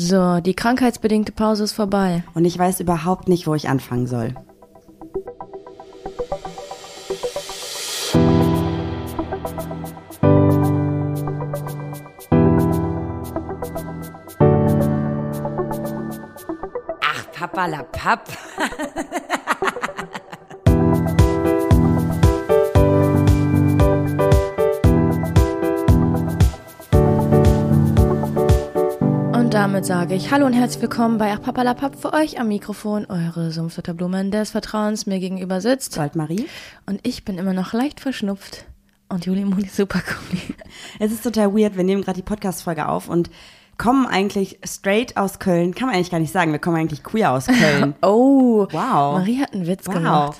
So, die krankheitsbedingte Pause ist vorbei. Und ich weiß überhaupt nicht, wo ich anfangen soll. Ach, Papalapap. Und damit sage ich Hallo und herzlich willkommen bei Ach Papalapap für euch am Mikrofon, eure Sumpfdotterblumen des Vertrauens mir gegenüber sitzt. Goldmarie? Und ich bin immer noch leicht verschnupft. Und Juli Muli super cool. Es ist total weird, wir nehmen gerade die Podcast-Folge auf und kommen eigentlich straight aus Köln. Kann man eigentlich gar nicht sagen, wir kommen eigentlich queer aus Köln. Oh, Wow. Marie hat einen Witz Wow. gemacht.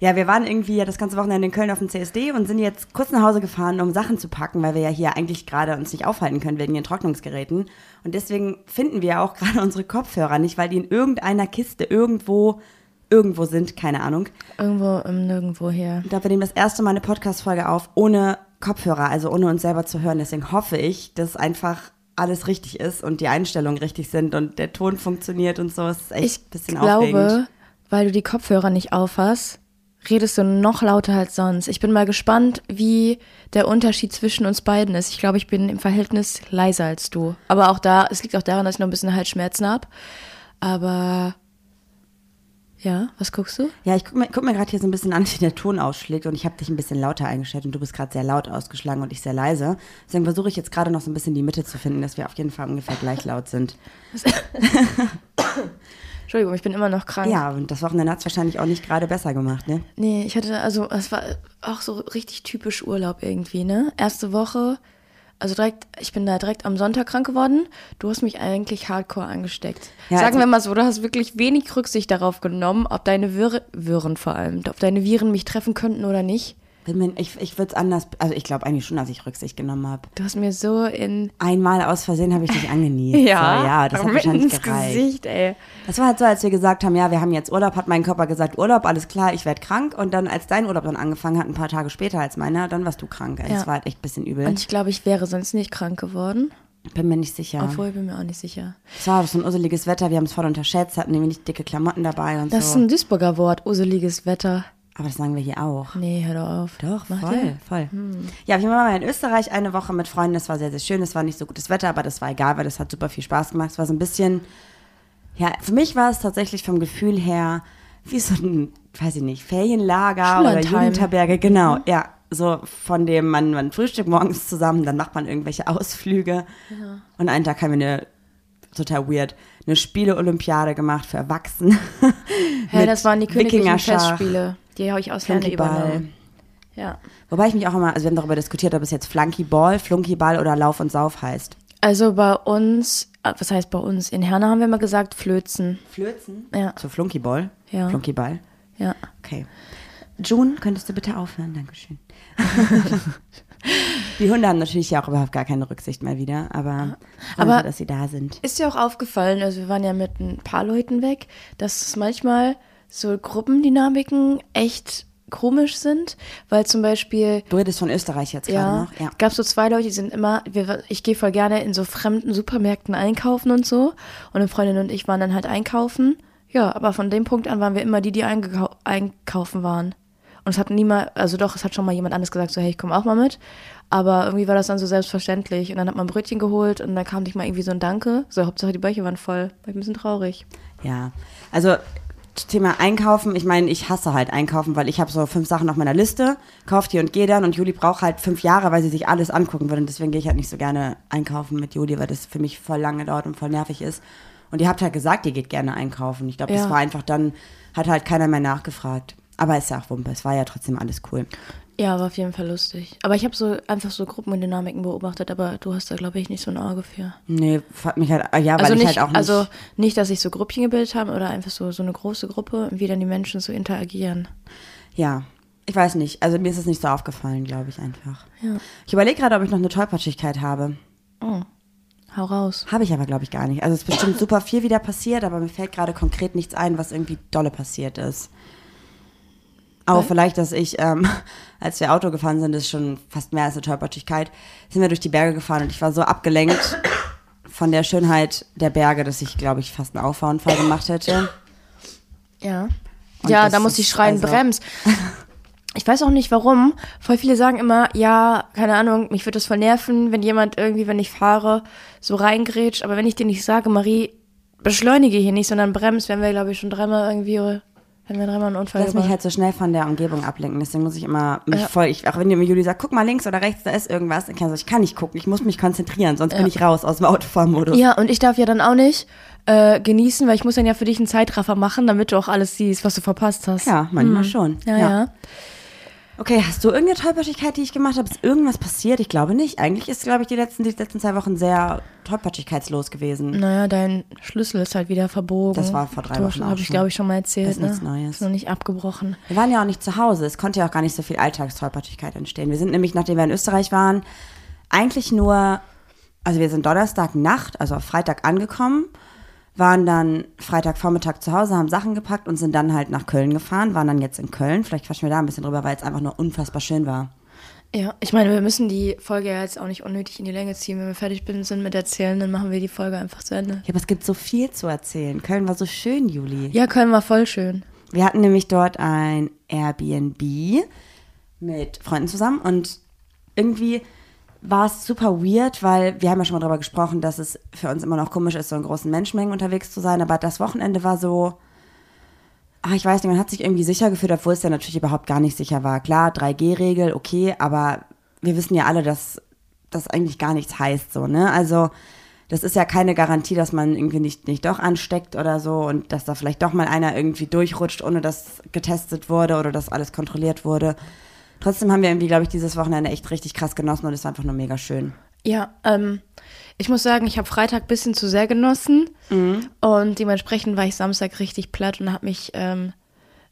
Ja, wir waren irgendwie ja das ganze Wochenende in Köln auf dem CSD und sind jetzt kurz nach Hause gefahren, um Sachen zu packen, weil wir ja hier eigentlich gerade uns nicht aufhalten können wegen den Trocknungsgeräten. Und deswegen finden wir auch gerade unsere Kopfhörer nicht, weil die in irgendeiner Kiste irgendwo, irgendwo sind, keine Ahnung. Irgendwo im Nirgendwo hier. Ich glaube, wir nehmen das erste Mal eine Podcast-Folge auf ohne Kopfhörer, also ohne uns selber zu hören. Deswegen hoffe ich, dass einfach alles richtig ist und die Einstellungen richtig sind und der Ton funktioniert und so. Es ist echt Ich ein bisschen glaube, aufregend. weil du die Kopfhörer nicht aufhast, redest du noch lauter als sonst. Ich bin mal gespannt, wie der Unterschied zwischen uns beiden ist. Ich glaube, ich bin im Verhältnis leiser als du. Aber auch da, es liegt auch daran, dass ich noch ein bisschen Halsschmerzen habe. Aber ja, was guckst du? Ja, ich guck mir, guck mir gerade hier so ein bisschen an, wie der Ton ausschlägt und ich habe dich ein bisschen lauter eingestellt und du bist gerade sehr laut ausgeschlagen und ich sehr leise. Deswegen versuche ich jetzt gerade noch so ein bisschen die Mitte zu finden, dass wir auf jeden Fall ungefähr gleich laut sind. Entschuldigung, ich bin immer noch krank. Ja, und das Wochenende hat es wahrscheinlich auch nicht gerade besser gemacht, ne? Nee, ich hatte, also es war auch so richtig typisch Urlaub irgendwie, ne? Erste Woche, also direkt, ich bin da direkt am Sonntag krank geworden. Du hast mich eigentlich hardcore angesteckt. Ja, Sagen also- wir mal so, du hast wirklich wenig Rücksicht darauf genommen, ob deine Viren, Viren vor allem, ob deine Viren mich treffen könnten oder nicht. Ich, ich würde es anders, also ich glaube eigentlich schon, dass ich Rücksicht genommen habe. Du hast mir so in Einmal aus Versehen habe ich dich angenießt. so, ja, das hat wahrscheinlich ins gereicht. Gesicht, ey. Das war halt so, als wir gesagt haben, ja, wir haben jetzt Urlaub, hat mein Körper gesagt, Urlaub, alles klar, ich werde krank. Und dann, als dein Urlaub dann angefangen hat, ein paar Tage später als meiner, dann warst du krank. Also Ja. Das war halt echt ein bisschen übel. Und ich glaube, ich wäre sonst nicht krank geworden. bin mir nicht sicher. Obwohl, ich bin mir auch nicht sicher. Es war so ein urseliges Wetter, wir haben es voll unterschätzt, hatten nämlich dicke Klamotten dabei und Das ist so. ein Duisburger Wort, useliges Wetter. Aber das sagen wir hier auch. Nee, hör doch auf. Doch, Macht voll, ihr? voll. Ja, wir waren mal in Österreich eine Woche mit Freunden. Das war sehr, sehr schön. Es war nicht so gutes Wetter, aber das war egal, weil das hat super viel Spaß gemacht. Es war so ein bisschen, ja, für mich war es tatsächlich vom Gefühl her wie so ein, weiß ich nicht, Ferienlager oder. Jugendherberge. Genau, ja. So von dem, man, man frühstückt morgens zusammen, dann macht man irgendwelche Ausflüge. Und einen Tag haben wir eine, total weird, eine Spiele-Olympiade gemacht für Erwachsene. Hä, das waren die königlichen Festspiele. Die habe ich auswendig Flunkyball. übernommen. Ja. Wobei ich mich auch immer, also wir haben darüber diskutiert, ob es jetzt Flunkyball, Flunkyball oder Lauf und Sauf heißt. Also bei uns, äh, was heißt bei uns? In Herne haben wir mal gesagt Flözen. Flözen? Ja. So Flunkyball? Ja. Flunkyball? Ja. Okay. June, könntest du bitte aufhören? Dankeschön. Die Hunde haben natürlich ja auch überhaupt gar keine Rücksicht mehr wieder, aber, Aber- aber dass sie da sind. Ist dir auch aufgefallen, also wir waren ja mit ein paar Leuten weg, dass es manchmal so Gruppendynamiken echt komisch sind, weil zum Beispiel Du redest von Österreich jetzt gerade ja, noch? Ja. gab so zwei Leute, die sind immer, wir, ich gehe voll gerne in so fremden Supermärkten einkaufen und so. Und eine Freundin und ich waren dann halt einkaufen. Ja, aber von dem Punkt an waren wir immer die, die einkaufen waren. Und es hat niemand, also doch, es hat schon mal jemand anderes gesagt, so hey, ich komme auch mal mit. Aber irgendwie war das dann so selbstverständlich. Und dann hat man Brötchen geholt und dann kam nicht mal irgendwie so ein Danke. So, Hauptsache die Bäuche waren voll. War ich ein bisschen traurig. Ja, also Thema Einkaufen, ich meine, ich hasse halt Einkaufen, weil ich habe so fünf Sachen auf meiner Liste, kauft die und gehe dann und Juli braucht halt fünf Jahre, weil sie sich alles angucken würde und deswegen gehe ich halt nicht so gerne einkaufen mit Juli, weil das für mich voll lange dauert und voll nervig ist. Und ihr habt halt gesagt, ihr geht gerne einkaufen. Ich glaube, das Ja. war einfach dann, hat halt keiner mehr nachgefragt. Aber ist ja auch Wumpe, es war ja trotzdem alles cool. Ja, war auf jeden Fall lustig. Aber ich habe so einfach so Gruppendynamiken beobachtet, aber du hast da, glaube ich, nicht so ein Auge für. Nee, hat mich halt, ja, weil also ich nicht, halt auch nicht. also nicht, dass sich so Gruppchen gebildet haben oder einfach so, so eine große Gruppe und wie dann die Menschen so interagieren. Ja, ich weiß nicht. Also mir ist es nicht so aufgefallen, glaube ich einfach. Ja. Ich überlege gerade, ob ich noch eine Tollpatschigkeit habe. Hau raus. Habe ich aber, glaube ich, gar nicht. Also es ist bestimmt super viel wieder passiert, aber mir fällt gerade konkret nichts ein, was irgendwie dolle passiert ist. Aber vielleicht, dass ich, ähm, als wir Auto gefahren sind, ist schon fast mehr als eine Tollpatschigkeit, sind wir durch die Berge gefahren und ich war so abgelenkt von der Schönheit der Berge, dass ich, glaube ich, fast einen Auffahrunfall gemacht hätte. Ja. Und ja, da muss ich schreien, also- brems. Ich weiß auch nicht warum. Voll viele sagen immer, ja, keine Ahnung, mich würde das voll nerven, wenn jemand irgendwie, wenn ich fahre, so reingrätscht. Aber wenn ich dir nicht sage, Marie, beschleunige hier nicht, sondern bremst, wenn wir, glaube ich, schon dreimal irgendwie, wenn wir dreimal einen Unfall Lass mich halt so schnell von der Umgebung ablenken. Deswegen muss ich immer mich voll, ich, auch wenn mir Juli sagt, guck mal links oder rechts, da ist irgendwas, dann kann ich, so, ich kann nicht gucken, ich muss mich konzentrieren, sonst bin ich raus aus dem Autofahrmodus. Ja, und ich darf ja dann auch nicht äh, genießen, weil ich muss dann ja für dich einen Zeitraffer machen, damit du auch alles siehst, was du verpasst hast. Ja, manchmal schon. Ja, ja. Okay, hast du irgendeine Tollpatschigkeit, die ich gemacht habe? Ist irgendwas passiert? Ich glaube nicht. Eigentlich ist, glaube ich, die letzten, die letzten zwei Wochen sehr tollpatschigkeitslos gewesen. Naja, dein Schlüssel ist halt wieder verbogen. Das war vor drei Wochen auch Habe ich, glaube ich, schon mal erzählt. Das ist ne? nichts Neues. Ist noch nicht abgebrochen. Wir waren ja auch nicht zu Hause. Es konnte ja auch gar nicht so viel Alltagstollpatschigkeit entstehen. Wir sind nämlich, nachdem wir in Österreich waren, eigentlich nur, also wir sind Donnerstagnacht, also auf Freitag angekommen, waren dann Freitagvormittag zu Hause, haben Sachen gepackt und sind dann halt nach Köln gefahren, waren dann jetzt in Köln. Vielleicht quatschen wir da ein bisschen drüber, weil es einfach nur unfassbar schön war. Ja, ich meine, wir müssen die Folge ja jetzt auch nicht unnötig in die Länge ziehen. Wenn wir fertig sind mit Erzählen, dann machen wir die Folge einfach zu Ende. Ja, aber es gibt so viel zu erzählen. Köln war so schön, Juli. Ja, Köln war voll schön. Wir hatten nämlich dort ein Airbnb mit Freunden zusammen und irgendwie war es super weird, weil wir haben ja schon mal darüber gesprochen, dass es für uns immer noch komisch ist, so in großen Menschenmengen unterwegs zu sein, aber das Wochenende war so, ach, ich weiß nicht, man hat sich irgendwie sicher gefühlt, obwohl es ja natürlich überhaupt gar nicht sicher war. Klar, 3G-Regel, okay, aber wir wissen ja alle, dass das eigentlich gar nichts heißt, so, ne? Also, das ist ja keine Garantie, dass man irgendwie nicht, nicht doch ansteckt oder so und dass da vielleicht doch mal einer irgendwie durchrutscht, ohne dass getestet wurde oder dass alles kontrolliert wurde. Trotzdem haben wir irgendwie, glaube ich, dieses Wochenende echt richtig krass genossen und es war einfach nur mega schön. Ja, ähm, ich muss sagen, ich habe Freitag ein bisschen zu sehr genossen und dementsprechend war ich Samstag richtig platt und habe mich, ähm,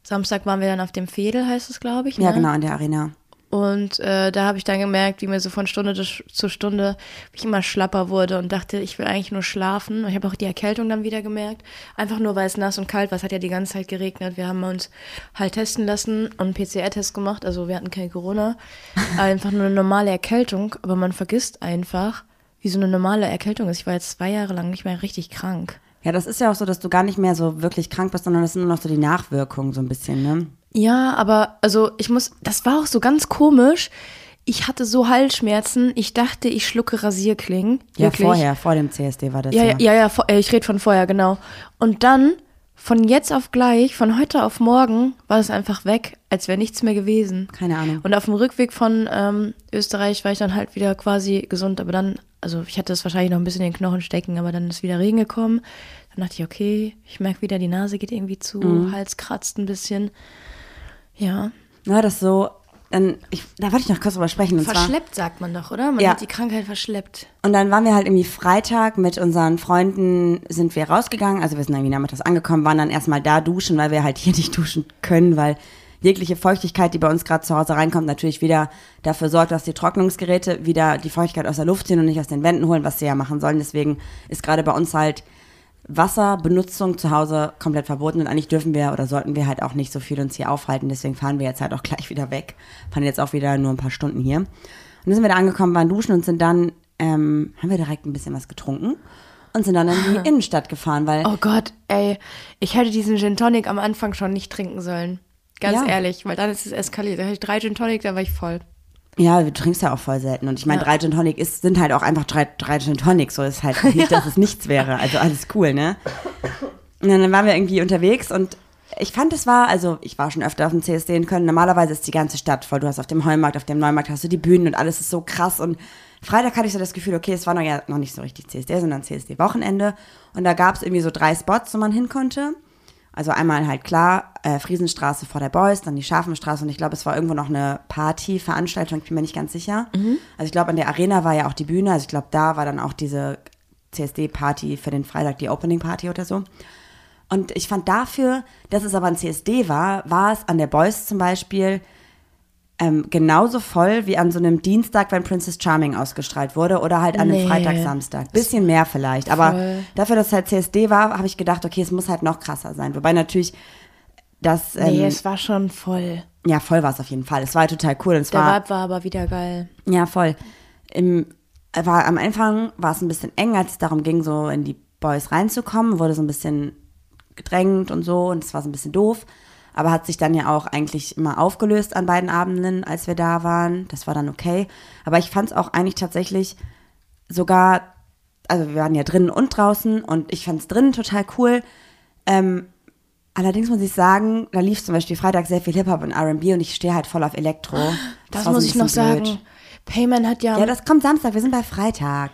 Samstag waren wir dann auf dem Fedel, heißt es, glaube ich. Ne? Ja, genau, in der Arena. Und äh, da habe ich dann gemerkt, wie mir so von Stunde zu Stunde ich immer schlapper wurde und dachte, ich will eigentlich nur schlafen. Und ich habe auch die Erkältung dann wieder gemerkt. Einfach nur, weil es nass und kalt war. Es hat ja die ganze Zeit geregnet. Wir haben uns halt testen lassen und einen PCR-Test gemacht. Also wir hatten kein Corona. Einfach nur eine normale Erkältung. Aber man vergisst einfach, wie so eine normale Erkältung ist. Ich war jetzt zwei Jahre lang nicht mehr richtig krank. Ja, das ist ja auch so, dass du gar nicht mehr so wirklich krank bist, sondern das sind nur noch so die Nachwirkungen so ein bisschen, ne? Ja, aber also ich muss, das war auch so ganz komisch. Ich hatte so Halsschmerzen. Ich dachte, ich schlucke Rasierklingen. Ja, Wirklich. vorher, vor dem CSD war das Ja, ja. ja, ja, ja äh, ich rede von vorher, genau. Und dann, von jetzt auf gleich, von heute auf morgen, war es einfach weg, als wäre nichts mehr gewesen. Keine Ahnung. Und auf dem Rückweg von ähm, Österreich war ich dann halt wieder quasi gesund, aber dann, also ich hatte es wahrscheinlich noch ein bisschen in den Knochen stecken, aber dann ist wieder Regen gekommen. Dann dachte ich, okay, ich merke wieder, die Nase geht irgendwie zu, Mhm. Hals kratzt ein bisschen. Ja. Ja, das so, dann, ich, da wollte ich noch kurz drüber sprechen. Und zwar, Verschleppt sagt man doch, oder? Man Ja. hat die Krankheit verschleppt. Und dann waren wir halt irgendwie Freitag mit unseren Freunden, sind wir rausgegangen. Also wir sind irgendwie nachmittags angekommen, waren dann erstmal da duschen, weil wir halt hier nicht duschen können, weil jegliche Feuchtigkeit, die bei uns gerade zu Hause reinkommt, natürlich wieder dafür sorgt, dass die Trocknungsgeräte wieder die Feuchtigkeit aus der Luft ziehen und nicht aus den Wänden holen, was sie ja machen sollen. Deswegen ist gerade bei uns halt Wasserbenutzung zu Hause komplett verboten und eigentlich dürfen wir oder sollten wir halt auch nicht so viel uns hier aufhalten. Deswegen fahren wir jetzt halt auch gleich wieder weg. Fahren jetzt auch wieder nur ein paar Stunden hier. Und dann sind wir da angekommen, waren duschen und sind dann, ähm, haben wir direkt ein bisschen was getrunken und sind dann in die Innenstadt gefahren, weil Oh Gott, ey, ich hätte diesen Gin Tonic am Anfang schon nicht trinken sollen. Ganz Ja. ehrlich, weil dann ist es eskaliert. Da hatte ich drei Gin Tonic, da war ich voll. Ja, du trinkst ja auch voll selten. Und ich meine, Ja. drei Gin Tonic ist, sind halt auch einfach drei, drei Gin Tonics. So ist halt nicht, dass es nichts wäre. Also alles cool, ne? Und dann waren wir irgendwie unterwegs und ich fand, es war, also ich war schon öfter auf dem CSD in Köln. Normalerweise ist die ganze Stadt voll. Du hast auf dem Heumarkt, auf dem Neumarkt hast du die Bühnen und alles ist so krass. Und Freitag hatte ich so das Gefühl, okay, es war noch, ja, noch nicht so richtig CSD, sondern CSD-Wochenende. Und da gab es irgendwie so drei Spots, wo man hin konnte. Also einmal halt klar, äh, Friesenstraße vor der Boys, dann die Scharfenstraße und ich glaube, es war irgendwo noch eine Party, Veranstaltung, ich bin mir nicht ganz sicher. Also ich glaube, an der Arena war ja auch die Bühne, also ich glaube, da war dann auch diese CSD-Party für den Freitag, die Opening-Party oder so. Und ich fand dafür, dass es aber ein CSD war, war es an der Boys zum Beispiel ähm, genauso voll wie an so einem Dienstag, wenn Princess Charming ausgestrahlt wurde oder halt an einem Nee. Freitag, Samstag. Bisschen mehr vielleicht. Aber Voll. dafür, dass es halt CSD war, habe ich gedacht, okay, es muss halt noch krasser sein. Wobei natürlich das, Nee, ähm, es war schon voll. ja, voll war es auf jeden Fall. Es war halt total cool. Und es Der war, Vibe war aber wieder geil. ja, voll. Im, war am Anfang war es ein bisschen eng, als es darum ging, so in die Boys reinzukommen, wurde so ein bisschen gedrängt und so und es war so ein bisschen doof. Aber hat sich dann ja auch eigentlich immer aufgelöst an beiden Abenden, als wir da waren. Das war dann okay. Aber ich fand es auch eigentlich tatsächlich sogar, also wir waren ja drinnen und draußen und ich fand es drinnen total cool. Ähm, allerdings muss ich sagen, da lief zum Beispiel Freitag sehr viel Hip-Hop und R&B und ich stehe halt voll auf Elektro. Das, so muss ich noch blöd. sagen. Payman hat ja. Ja, das kommt Samstag, wir sind bei Freitag.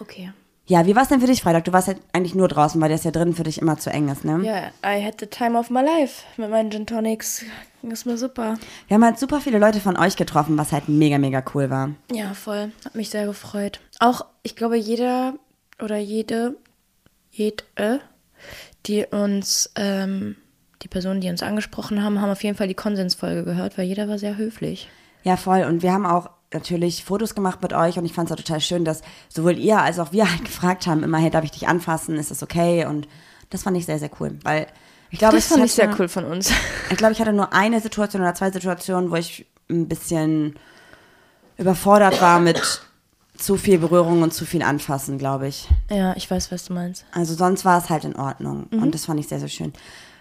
okay. Ja, wie war es denn für dich Freitag? Du warst ja eigentlich nur draußen, weil das ja drin für dich immer zu eng ist, ne? Ja, I had the time of my life mit meinen Gin Tonics. Ging es mir super. Wir haben halt super viele Leute von euch getroffen, was halt mega, mega cool war. Ja, voll. Hat mich sehr gefreut. Auch, ich glaube, jeder oder jede, jede, die uns, ähm, die Personen, die uns angesprochen haben, haben auf jeden Fall die Konsensfolge gehört, weil jeder war sehr höflich. Ja, voll. Und wir haben auch natürlich Fotos gemacht mit euch und ich fand es auch total schön, dass sowohl ihr als auch wir halt gefragt haben, immer, hey, darf ich dich anfassen? Ist das okay? Und das fand ich sehr, sehr cool, weil ich glaube, Das fand ich sehr cool von uns. Ich glaube, ich hatte nur eine Situation oder zwei Situationen, wo ich ein bisschen überfordert war mit zu viel Berührung und zu viel Anfassen, glaube ich. Ja, ich weiß, was du meinst. Also sonst war es halt in Ordnung. Und das fand ich sehr, sehr schön.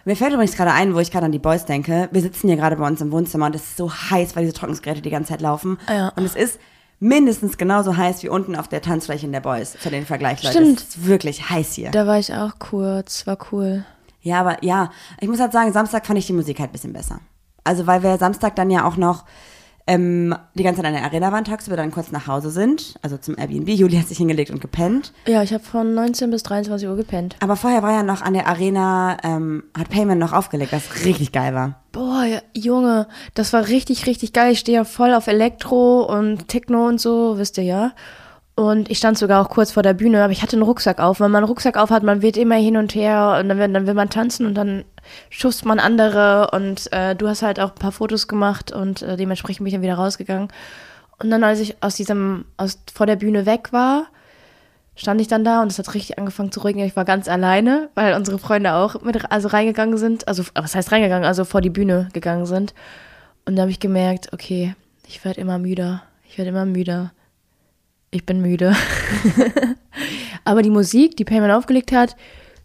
Mir fällt übrigens gerade ein, wo ich gerade an die Boys denke. Wir sitzen hier gerade bei uns im Wohnzimmer und es ist so heiß, weil diese Trocknungsgeräte die ganze Zeit laufen. Ja. Und es ist mindestens genauso heiß wie unten auf der Tanzfläche in der Boys. Für den Vergleich, Leute. Stimmt. Es ist wirklich heiß hier. Da war ich auch kurz, war cool. Ja, aber ja, ich muss halt sagen, Samstag fand ich die Musik halt ein bisschen besser. Also weil wir Samstag dann ja auch noch ähm, die ganze Zeit an der Arena waren, tagsüber dann kurz nach Hause sind, also zum Airbnb. Juli hat sich hingelegt und gepennt. Ja, ich habe von 19 bis 23 Uhr gepennt. Aber vorher war ja noch an der Arena, ähm, hat Payment noch aufgelegt, was richtig geil war. Boah, ja, Junge, das war richtig, richtig geil. Ich stehe ja voll auf Elektro und Techno und so, wisst ihr ja. Und ich stand sogar auch kurz vor der Bühne, aber ich hatte einen Rucksack auf. Wenn man einen Rucksack auf hat, man weht immer hin und her und dann, will- dann will man tanzen und dann schubst man andere und äh, du hast halt auch ein paar Fotos gemacht und äh, dementsprechend bin ich dann wieder rausgegangen. Und dann, als ich aus diesem, aus, vor der Bühne weg war, stand ich dann da und es hat richtig angefangen zu regnen. Ich war ganz alleine, weil unsere Freunde auch mit also reingegangen sind. Also, was heißt reingegangen? Also vor die Bühne gegangen sind. Und da habe ich gemerkt, okay, ich werde immer müder. Ich werde immer müder. Ich bin müde. Aber die Musik, die Payman aufgelegt hat,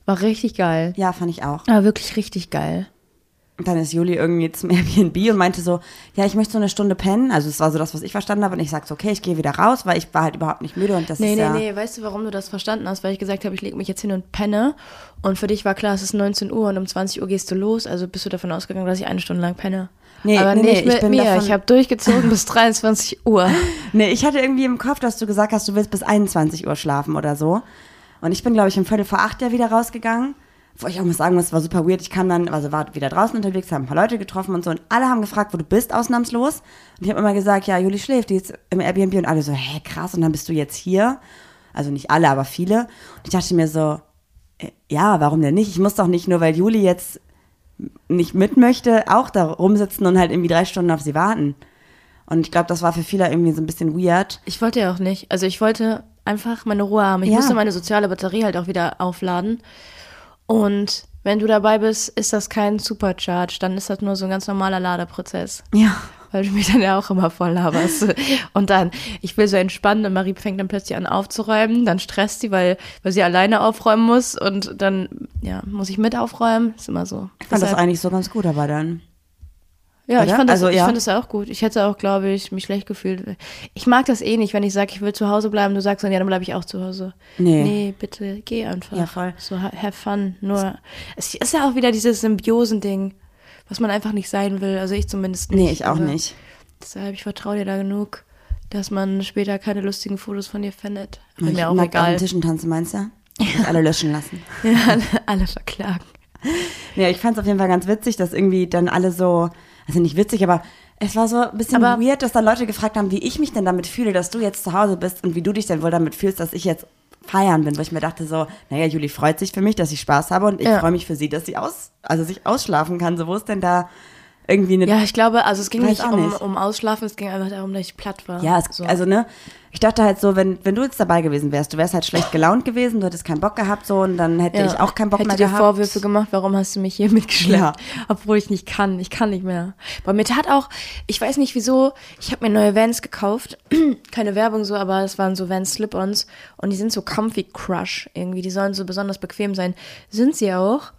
war richtig geil. Ja, fand ich auch. Aber wirklich richtig geil. Und dann ist Juli irgendwie zum Airbnb und meinte so, ja, ich möchte so eine Stunde pennen. Also das war so das, was ich verstanden habe. Und ich sagte, so, okay, ich gehe wieder raus, weil ich war halt überhaupt nicht müde und das Nee, ist nee, ja... nee, weißt du, warum du das verstanden hast? Weil ich gesagt habe, ich lege mich jetzt hin und penne. Und für dich war klar, es ist 19 Uhr und um 20 Uhr gehst du los. Also bist du davon ausgegangen, dass ich eine Stunde lang penne. Nee, Aber nee, nicht nee, ich mit bin mir. Ich habe durchgezogen bis 23 Uhr. Nee, ich hatte irgendwie im Kopf, dass du gesagt hast, du willst bis 21 Uhr schlafen oder so. Und ich bin, glaube ich, um Viertel vor acht ja wieder rausgegangen. Wo ich auch muss sagen, es war super weird. Ich kam dann, also war wieder draußen unterwegs, haben ein paar Leute getroffen und so. Und alle haben gefragt, wo du bist, ausnahmslos. Und ich habe immer gesagt, ja, Juli schläft, die ist im Airbnb. Und alle so, hä, krass. Und dann bist du jetzt hier. Also nicht alle, aber viele. Und ich dachte mir so, äh, ja, warum denn nicht? Ich muss doch nicht nur, weil Juli jetzt nicht mit möchte, auch da rumsitzen und halt irgendwie drei Stunden auf sie warten. Und ich glaube, das war für viele irgendwie so ein bisschen weird. Ich wollte ja auch nicht. Also ich wollte einfach meine Ruhe haben. Ich Ja. musste meine soziale Batterie halt auch wieder aufladen. Und wenn du dabei bist, ist das kein Supercharge. Dann ist das nur so ein ganz normaler Ladeprozess. Ja. Weil du mich dann ja auch immer voll laberst. Und dann, ich will so entspannen und Marie fängt dann plötzlich an aufzuräumen. Dann stresst sie, weil, weil sie alleine aufräumen muss. Und dann, ja, muss ich mit aufräumen. Ist immer so. Ich fand das Deshalb- eigentlich so ganz gut, aber dann. ja, ich oder? fand, das, Also, ich ja. fand das auch gut. Ich hätte auch, glaube ich, mich schlecht gefühlt. Ich mag das eh nicht, wenn ich sage, ich will zu Hause bleiben. Du sagst dann, ja, dann bleibe ich auch zu Hause. Nee. Nee, bitte, geh einfach. Ja, voll. So, ha- have fun. Nur, es ist ja auch wieder dieses Symbiosending, was man einfach nicht sein will. Also ich zumindest nicht. Nee, ich auch nicht. Deshalb, ich vertraue dir da genug, dass man später keine lustigen Fotos von dir findet. Bin Ich mir auch auf egal. den Tischen tanzen, meinst du? Muss alle löschen lassen. Ja, alle, alle verklagen. Ja, ich fand es auf jeden Fall ganz witzig, dass irgendwie dann alle so, also nicht witzig, aber es war so ein bisschen Aber- weird, dass dann Leute gefragt haben, wie ich mich denn damit fühle, dass du jetzt zu Hause bist und wie du dich denn wohl damit fühlst, dass ich jetzt feiern bin, wo ich mir dachte so, naja, Juli freut sich für mich, dass ich Spaß habe und ich Ja. freue mich für sie, dass sie aus, also sich ausschlafen kann. So, wo ist denn da irgendwie eine Ja, ich glaube, also es ging nicht um, nicht. um Ausschlafen, es ging einfach darum, dass ich platt war. Ja, es, so. also ne, ich dachte halt so, wenn, wenn du jetzt dabei gewesen wärst, du wärst halt schlecht gelaunt gewesen, du hättest keinen Bock gehabt so und dann hätte Ja. ich auch keinen Bock Hätte mehr dir gehabt. Vorwürfe gemacht, warum hast du mich hier mitgeschleppt? Ja. Obwohl ich nicht kann. Ich kann nicht mehr. Bei mir tat auch, ich weiß nicht wieso, ich habe mir neue Vans gekauft. Keine Werbung so, aber es waren so Vans Slip-Ons und die sind so comfy crush irgendwie. Die sollen so besonders bequem sein. Sind sie auch.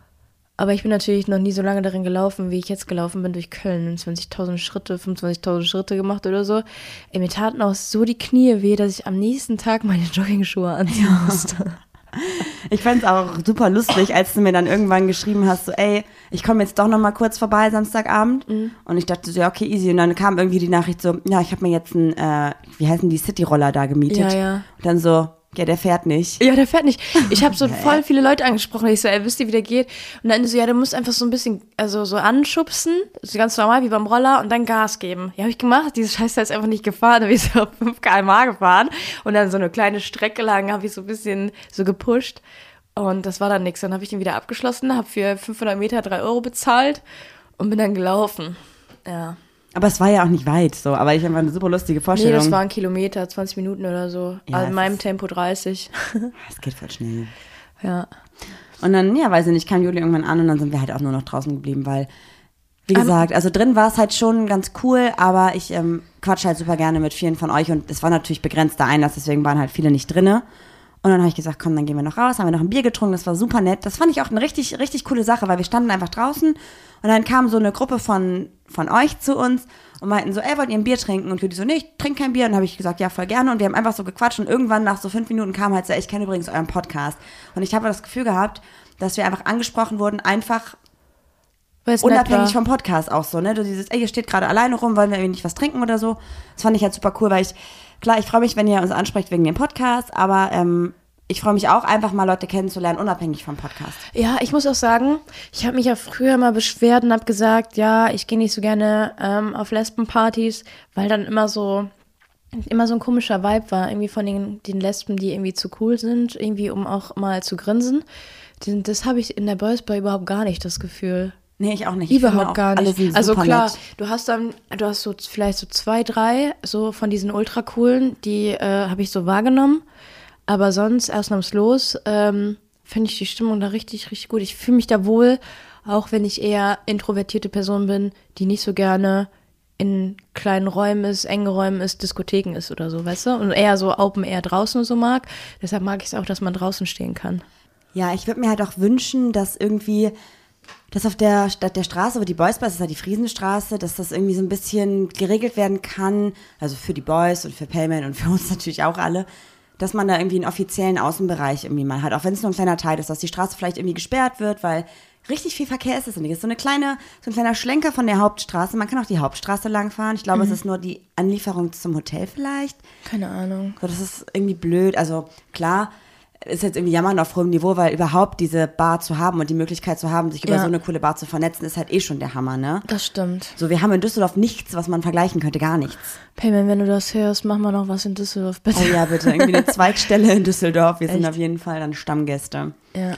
Aber ich bin natürlich noch nie so lange darin gelaufen, wie ich jetzt gelaufen bin durch Köln. 20.000 Schritte, 25.000 Schritte gemacht oder so. Ey, mir taten auch so die Knie weh, dass ich am nächsten Tag meine Joggingschuhe anziehen musste. Ich fand es auch super lustig, als du mir dann irgendwann geschrieben hast, so, ey, ich komme jetzt doch noch mal kurz vorbei Samstagabend. Mhm. Und ich dachte so, ja, okay, easy. Und dann kam irgendwie die Nachricht so, ja, ich habe mir jetzt einen, äh, wie heißen die, City-Roller da gemietet. Ja, ja. Und dann so, ja, der fährt nicht. Ja, der fährt nicht. Ich habe so voll viele Leute angesprochen. Ich so, ey, wisst ihr, wie der geht? Und dann so, ja, du musst einfach so ein bisschen, also so anschubsen, so ganz normal wie beim Roller und dann Gas geben. Ja, habe ich gemacht. Diese Scheiße ist einfach nicht gefahren. Da bin ich so auf 5 km gefahren und dann so eine kleine Strecke lang habe ich so ein bisschen so gepusht. Und das war dann nichts. Dann habe ich den wieder abgeschlossen, habe für 500 Meter 3 Euro bezahlt und bin dann gelaufen. Ja. Aber es war ja auch nicht weit, so. Aber ich habe eine super lustige Nee, Vorstellung. das waren Kilometer, 20 Minuten oder so. Ja, also es in meinem Tempo 30. Das geht voll schnell. ja. Und dann, ja, weiß ich nicht, kam Juli irgendwann an und dann sind wir halt auch nur noch draußen geblieben, weil, wie gesagt, also drin war es halt schon ganz cool, aber ich ähm, quatsch halt super gerne mit vielen von euch und es war natürlich begrenzter Einlass, deswegen waren halt viele nicht drinne. Und dann habe ich gesagt, komm, dann gehen wir noch raus, haben wir noch ein Bier getrunken, das war super nett. Das fand ich auch eine richtig, richtig coole Sache, weil wir standen einfach draußen und dann kam so eine Gruppe von, von euch zu uns und meinten so, ey, wollt ihr ein Bier trinken? Und Juli so, nee, ich trinke kein Bier. Und dann habe ich gesagt, ja, voll gerne. Und wir haben einfach so gequatscht und irgendwann nach so fünf Minuten kam halt so, ey, ich kenne übrigens euren Podcast. Und ich habe das Gefühl gehabt, dass wir einfach angesprochen wurden, einfach unabhängig vom Podcast auch so, ne? Du dieses, ey, ihr steht gerade alleine rum, wollen wir irgendwie nicht was trinken oder so. Das fand ich halt super cool, weil ich, klar, ich freue mich, wenn ihr uns ansprecht wegen dem Podcast, aber ähm, ich freue mich auch einfach mal Leute kennenzulernen, unabhängig vom Podcast. Ja, ich muss auch sagen, ich habe mich ja früher mal beschwert und habe gesagt, ja, ich gehe nicht so gerne ähm, auf Lesbenpartys, weil dann immer so immer so ein komischer Vibe war, irgendwie von den, den Lesben, die irgendwie zu cool sind, irgendwie um auch mal zu grinsen. Das habe ich in der Boys Bar überhaupt gar nicht, das Gefühl. Nee, ich auch nicht. Ich Überhaupt gar nicht. Also klar, nett. du hast dann, du hast so vielleicht so zwei, drei, so von diesen ultra coolen, die äh, habe ich so wahrgenommen. Aber sonst ausnahmslos ähm, finde ich die Stimmung da richtig, richtig gut. Ich fühle mich da wohl, auch wenn ich eher introvertierte Person bin, die nicht so gerne in kleinen Räumen ist, engen Räumen ist, Diskotheken ist oder so, weißt du? Und eher so Open Air draußen so mag. Deshalb mag ich es auch, dass man draußen stehen kann. Ja, ich würde mir halt auch wünschen, dass irgendwie, dass auf der Stadt der Straße, wo die Boys Bar ist, ist ja die Friesenstraße, dass das irgendwie so ein bisschen geregelt werden kann, also für die Boys und für Payman und für uns natürlich auch alle, dass man da irgendwie einen offiziellen Außenbereich irgendwie mal hat, auch wenn es nur ein kleiner Teil ist, dass die Straße vielleicht irgendwie gesperrt wird, weil richtig viel Verkehr ist es nicht. Es ist so eine kleine, so ein kleiner Schlenker von der Hauptstraße. Man kann auch die Hauptstraße langfahren. Ich glaube, es ist nur die Anlieferung zum Hotel vielleicht. Keine Ahnung. So, das ist irgendwie blöd. Also klar, ist jetzt irgendwie jammern auf hohem Niveau, weil überhaupt diese Bar zu haben und die Möglichkeit zu haben, sich über Ja. so eine coole Bar zu vernetzen, ist halt eh schon der Hammer, ne? Das stimmt. So, wir haben in Düsseldorf nichts, was man vergleichen könnte, gar nichts. Payman, wenn du das hörst, mach mal noch was in Düsseldorf, bitte. Oh ja, bitte, irgendwie eine Zweigstelle in Düsseldorf. Wir sind Echt? auf jeden Fall dann Stammgäste. Ja.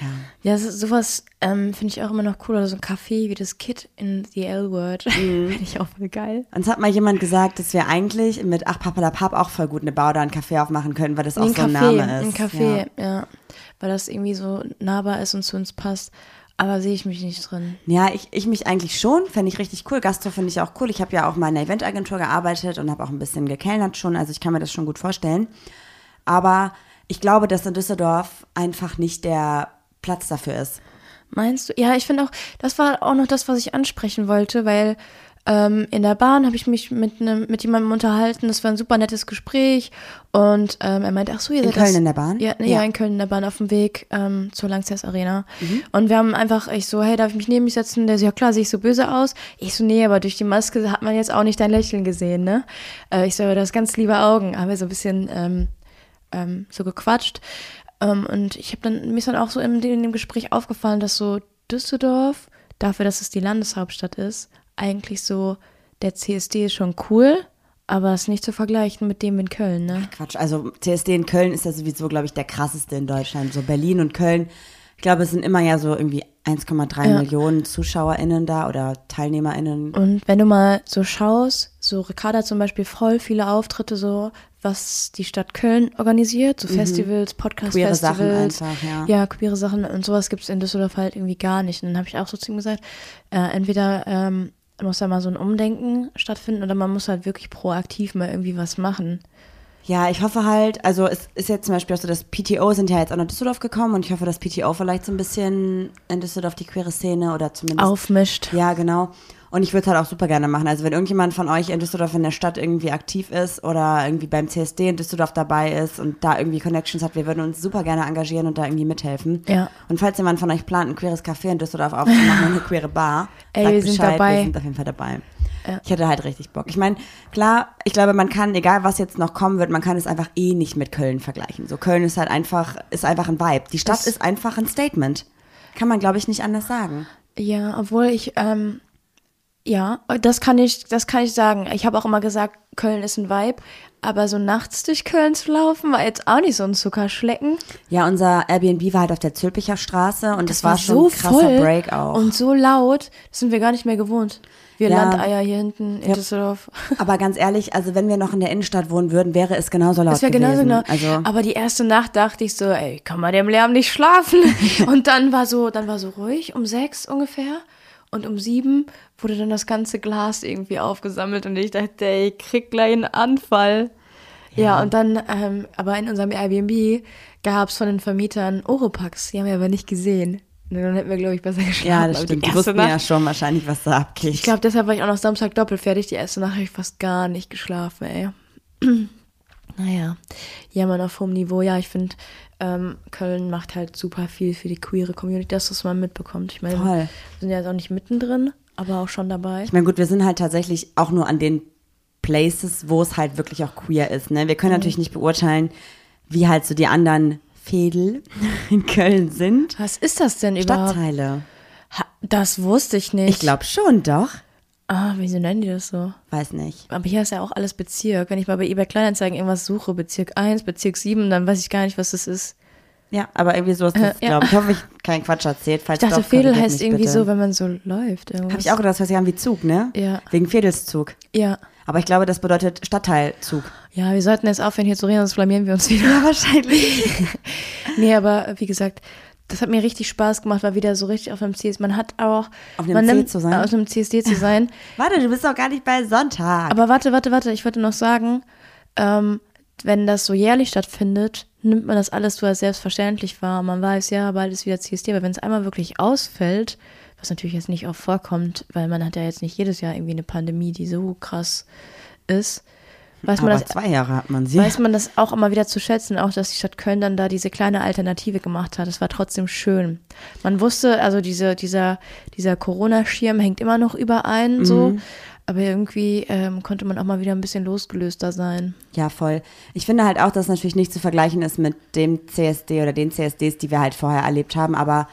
Ja. Ja, sowas ähm, finde ich auch immer noch cool. Oder so ein Café wie das Kid in The L-Word. Mhm. Finde ich auch voll geil. Uns hat mal jemand gesagt, dass wir eigentlich mit Ach Papalapap auch voll gut eine Bar oder ein Café aufmachen können, weil das auch ein so ein Café, Name ein ist. Café, Ja. ja. Weil das irgendwie so nahbar ist und zu uns passt. Aber sehe ich mich nicht drin. Ja, ich, ich mich eigentlich schon, fände ich richtig cool. Gastro finde ich auch cool. Ich habe ja auch mal in einer Eventagentur gearbeitet und habe auch ein bisschen gekellnert schon, also ich kann mir das schon gut vorstellen. Aber ich glaube, dass in Düsseldorf einfach nicht der Platz dafür ist. Meinst du? Ja, ich finde auch, das war auch noch das, was ich ansprechen wollte, weil ähm, in der Bahn habe ich mich mit, nem, mit jemandem unterhalten. Das war ein super nettes Gespräch. Und ähm, er meinte, ach so, ihr In seid Köln das, in der Bahn? Ja, Ja. ja, in Köln in der Bahn auf dem Weg ähm, zur Langsess Arena. Mhm. Und wir haben einfach, ich so, hey, darf ich mich neben mich setzen? Der so, ja klar, sehe ich so böse aus. Ich so, nee, aber durch die Maske hat man jetzt auch nicht dein Lächeln gesehen, ne? Äh, ich so, aber du hast ganz liebe Augen. Haben wir so ein bisschen ähm, ähm, so gequatscht. Ähm, und ich habe dann, mir ist dann auch so in, in dem Gespräch aufgefallen, dass so Düsseldorf, dafür, dass es die Landeshauptstadt ist, eigentlich so, der CSD ist schon cool, aber ist nicht zu vergleichen mit dem in Köln, ne? Quatsch, also CSD in Köln ist ja sowieso, glaube ich, der krasseste in Deutschland. So Berlin und Köln Ich glaube, es sind immer ja so irgendwie 1,3 Ja. Millionen ZuschauerInnen da oder TeilnehmerInnen. Und wenn du mal so schaust, so Ricarda zum Beispiel voll viele Auftritte, so was die Stadt Köln organisiert, so Festivals, Mhm. Queere Podcast-Festivals. Sachen einfach, ja. Ja, queere Sachen und sowas gibt es in Düsseldorf halt irgendwie gar nicht. Und dann habe ich auch so zu ihm gesagt, äh, entweder ähm, muss da mal so ein Umdenken stattfinden oder man muss halt wirklich proaktiv mal irgendwie was machen. Ja, ich hoffe halt, also es ist jetzt zum Beispiel auch so, das PTO sind ja jetzt auch nach Düsseldorf gekommen und ich hoffe, dass PTO vielleicht so ein bisschen in Düsseldorf die queere Szene oder zumindest Aufmischt. Ja, genau. Und ich würde es halt auch super gerne machen. Also wenn irgendjemand von euch in Düsseldorf in der Stadt irgendwie aktiv ist oder irgendwie beim CSD in Düsseldorf dabei ist und da irgendwie Connections hat, wir würden uns super gerne engagieren und da irgendwie mithelfen. Ja. Und falls jemand von euch plant, ein queeres Café in Düsseldorf aufzumachen eine queere Bar, Ey, sagt wir sind Bescheid, dabei. wir sind auf jeden Fall dabei. Ja. Ich hätte halt richtig Bock. Ich meine, klar, ich glaube, man kann, egal was jetzt noch kommen wird, man kann es einfach eh nicht mit Köln vergleichen. So, Köln ist halt einfach, ist einfach ein Vibe. Die Stadt Das- ist einfach ein Statement. Kann man, glaube ich, nicht anders sagen. Ja, obwohl ich, ähm, ja, das kann ich, das kann ich sagen. Ich habe auch immer gesagt, Köln ist ein Vibe, aber so nachts durch Köln zu laufen, war jetzt auch nicht so ein Zuckerschlecken. Ja, unser Airbnb war halt auf der Zülpicher Straße und das, war, schon so ein krasser voll Break auch. und so laut, das sind wir gar nicht mehr gewohnt. Wir Ja. Landeier hier hinten in Ja. Düsseldorf. Aber ganz ehrlich, also wenn wir noch in der Innenstadt wohnen würden, wäre es genauso laut Das wäre gewesen. genauso genau. Also Aber die erste Nacht dachte ich so, ey, kann man dem Lärm nicht schlafen? und dann war so, dann war so ruhig um sechs ungefähr. Und um sieben wurde dann das ganze Glas irgendwie aufgesammelt und ich dachte, ey, ich krieg gleich einen Anfall. Ja, und dann, ähm, aber in unserem Airbnb gab es von den Vermietern Oropax. Die haben wir aber nicht gesehen. Dann hätten wir, glaube ich, besser geschlafen. ja, das stimmt. Die erste wussten ja Nacht, schon wahrscheinlich, was da abgeht. ich glaube, deshalb war ich auch noch Samstag doppelt fertig. Die erste Nacht habe ich fast gar nicht geschlafen, ey. naja, jammern auf hohem Niveau. Ja, ich finde, ähm, Köln macht halt super viel für die queere Community, dass das man mitbekommt. Ich meine, wir sind ja jetzt auch nicht mittendrin, aber auch schon dabei. Ich meine, gut, wir sind halt tatsächlich auch nur an den Places, wo es halt wirklich auch queer ist. Ne? Wir können Mhm. natürlich nicht beurteilen, wie halt so die anderen Fädel in Köln sind. Was ist das denn überhaupt? Stadtteile. Ha, das wusste ich nicht. Ich glaube schon, doch. Ah, wieso nennen die das so? Weiß nicht. Aber hier ist ja auch alles Bezirk. Wenn ich mal bei eBay Kleinanzeigen irgendwas suche, Bezirk 1, Bezirk 7, dann weiß ich gar nicht, was das ist. Ja, aber irgendwie so ist das, Äh, ja. glaube ich. Ich hoffe, ich keinen Quatsch erzählt. Falls Ich dachte, doch, Fädel heißt irgendwie bitte. so, wenn man so läuft. Habe ich auch gedacht, das sich an wie Zug, ne? Ja. Wegen Fädelszug. Ja. Aber ich glaube, das bedeutet Stadtteilzug. Ja, wir sollten jetzt aufhören, hier zu reden, sonst blamieren wir uns wieder. Ja, wahrscheinlich. nee, aber wie gesagt, das hat mir richtig Spaß gemacht, war wieder so richtig auf einem CSD. Man hat auch. Auf einem nimmt- zu sein? Auf einem CSD zu sein. Warte, du bist doch gar nicht bei Sonntag. Aber warte, warte, warte, ich wollte noch sagen, ähm, wenn das so jährlich stattfindet, nimmt man das alles so als selbstverständlich wahr. Man weiß, ja, bald ist wieder CSD, aber wenn es einmal wirklich ausfällt, was natürlich jetzt nicht oft vorkommt, weil man hat ja jetzt nicht jedes Jahr irgendwie eine Pandemie, die so krass ist, weiß man aber das zwei Jahre hat man sie. weiß man das auch immer wieder zu schätzen, auch dass die Stadt Köln dann da diese kleine Alternative gemacht hat. Das war trotzdem schön. Man wusste, also diese, dieser, dieser Corona-Schirm hängt immer noch überein, so. Aber irgendwie ähm, konnte man auch mal wieder ein bisschen losgelöster sein. Ja, voll. Ich finde halt auch, dass es natürlich nicht zu vergleichen ist mit dem CSD oder den CSDs, die wir halt vorher erlebt haben, aber